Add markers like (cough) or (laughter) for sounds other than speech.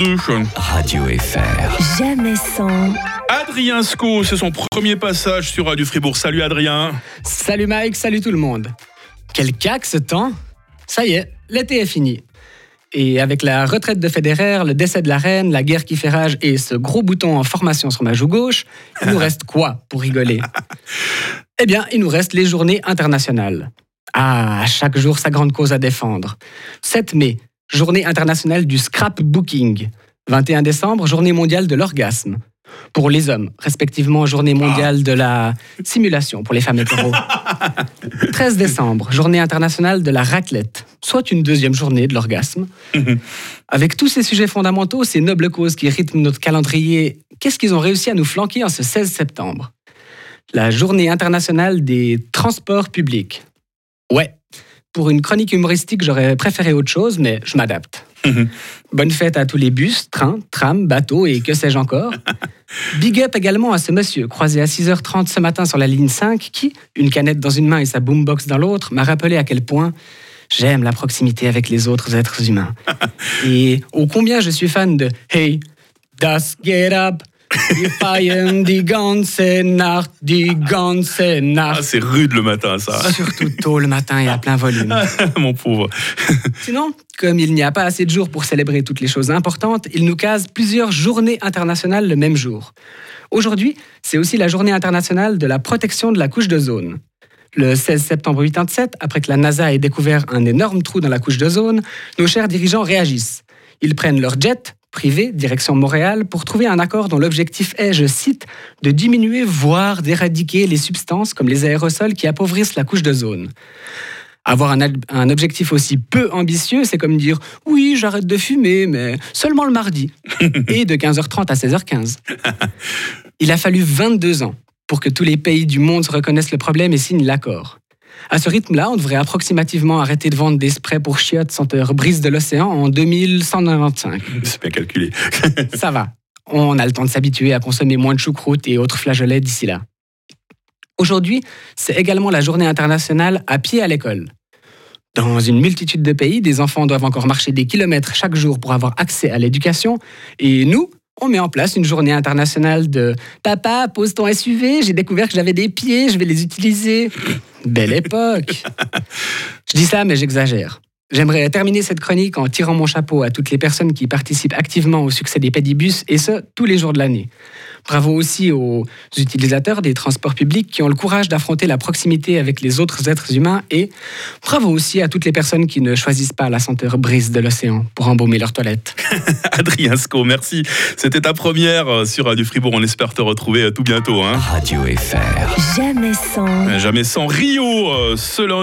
Radio FR. Jamais sans, Adrien Sco, c'est son premier passage sur Radio Fribourg. Salut Adrien. Salut Mike, salut tout le monde. Quel cac ce temps Ça y est, l'été est fini. Et avec la retraite de Federer, le décès de la reine, la guerre qui fait rage et ce gros bouton en formation sur ma joue gauche, il nous reste quoi pour rigoler? Eh bien, il nous reste les journées internationales. Ah, chaque jour sa grande cause à défendre. 7 mai, journée internationale du scrapbooking. 21 décembre, journée mondiale de l'orgasme. Pour les hommes, respectivement, journée mondiale de la simulation pour les femmes hétéros. 13 (laughs) décembre, journée internationale de la raclette, soit une deuxième journée de l'orgasme. Avec tous ces sujets fondamentaux, ces nobles causes qui rythment notre calendrier, qu'est-ce qu'ils ont réussi à nous flanquer en ce 16 septembre? La journée internationale des transports publics. Ouais, pour une chronique humoristique, j'aurais préféré autre chose, mais je m'adapte. Bonne fête à tous les bus, trains, trams, bateaux et que sais-je encore. (laughs) Big up également à ce monsieur, croisé à 6h30 ce matin sur la ligne 5, qui, une canette dans une main et sa boombox dans l'autre, m'a rappelé à quel point j'aime la proximité avec les autres êtres humains. (laughs) Et ô combien je suis fan de Hey, das geht ab, die feiern die ganze Nacht, die ganze Ah, c'est rude le matin, ça. Surtout tôt le matin et à plein volume. (laughs) Mon pauvre. (laughs) Sinon, comme il n'y a pas assez de jours pour célébrer toutes les choses importantes, il nous case plusieurs journées internationales le même jour. Aujourd'hui, c'est aussi la journée internationale de la protection de la couche d'ozone. Le 16 septembre 87, après que la NASA ait découvert un énorme trou dans la couche d'ozone, nos chers dirigeants réagissent. Ils prennent leur jet privé direction Montréal pour trouver un accord dont l'objectif est, je cite, de diminuer, voire d'éradiquer les substances comme les aérosols qui appauvrissent la couche d'ozone. Avoir un, un objectif aussi peu ambitieux, c'est comme dire oui, j'arrête de fumer, mais seulement le mardi. (laughs) Et de 15h30 à 16h15. Il a fallu 22 ans pour que tous les pays du monde se reconnaissent le problème et signent l'accord. À ce rythme-là, on devrait approximativement arrêter de vendre des sprays pour chiottes senteur brise de l'océan en 2195. (laughs) C'est bien calculé. (laughs) Ça va. On a le temps de s'habituer à consommer moins de choucroute et autres flageolets d'ici là. Aujourd'hui, c'est également la journée internationale à pied à l'école. Dans une multitude de pays, des enfants doivent encore marcher des kilomètres chaque jour pour avoir accès à l'éducation. Et nous, on met en place une journée internationale de Papa, pose ton SUV, j'ai découvert que j'avais des pieds, je vais les utiliser. Belle époque. (laughs) Je dis ça, mais j'exagère. J'aimerais terminer cette chronique en tirant mon chapeau à toutes les personnes qui participent activement au succès des pédibus, et ce, tous les jours de l'année. Bravo aussi aux utilisateurs des transports publics qui ont le courage d'affronter la proximité avec les autres êtres humains, et bravo aussi à toutes les personnes qui ne choisissent pas la senteur brise de l'océan pour embaumer leurs toilettes. (laughs) Adrien Sco, merci. C'était ta première euh, sur Radio Fribourg. On espère te retrouver euh, tout bientôt. Hein. Radio FR. jamais sans. Jamais sans Rio euh, ce lundi.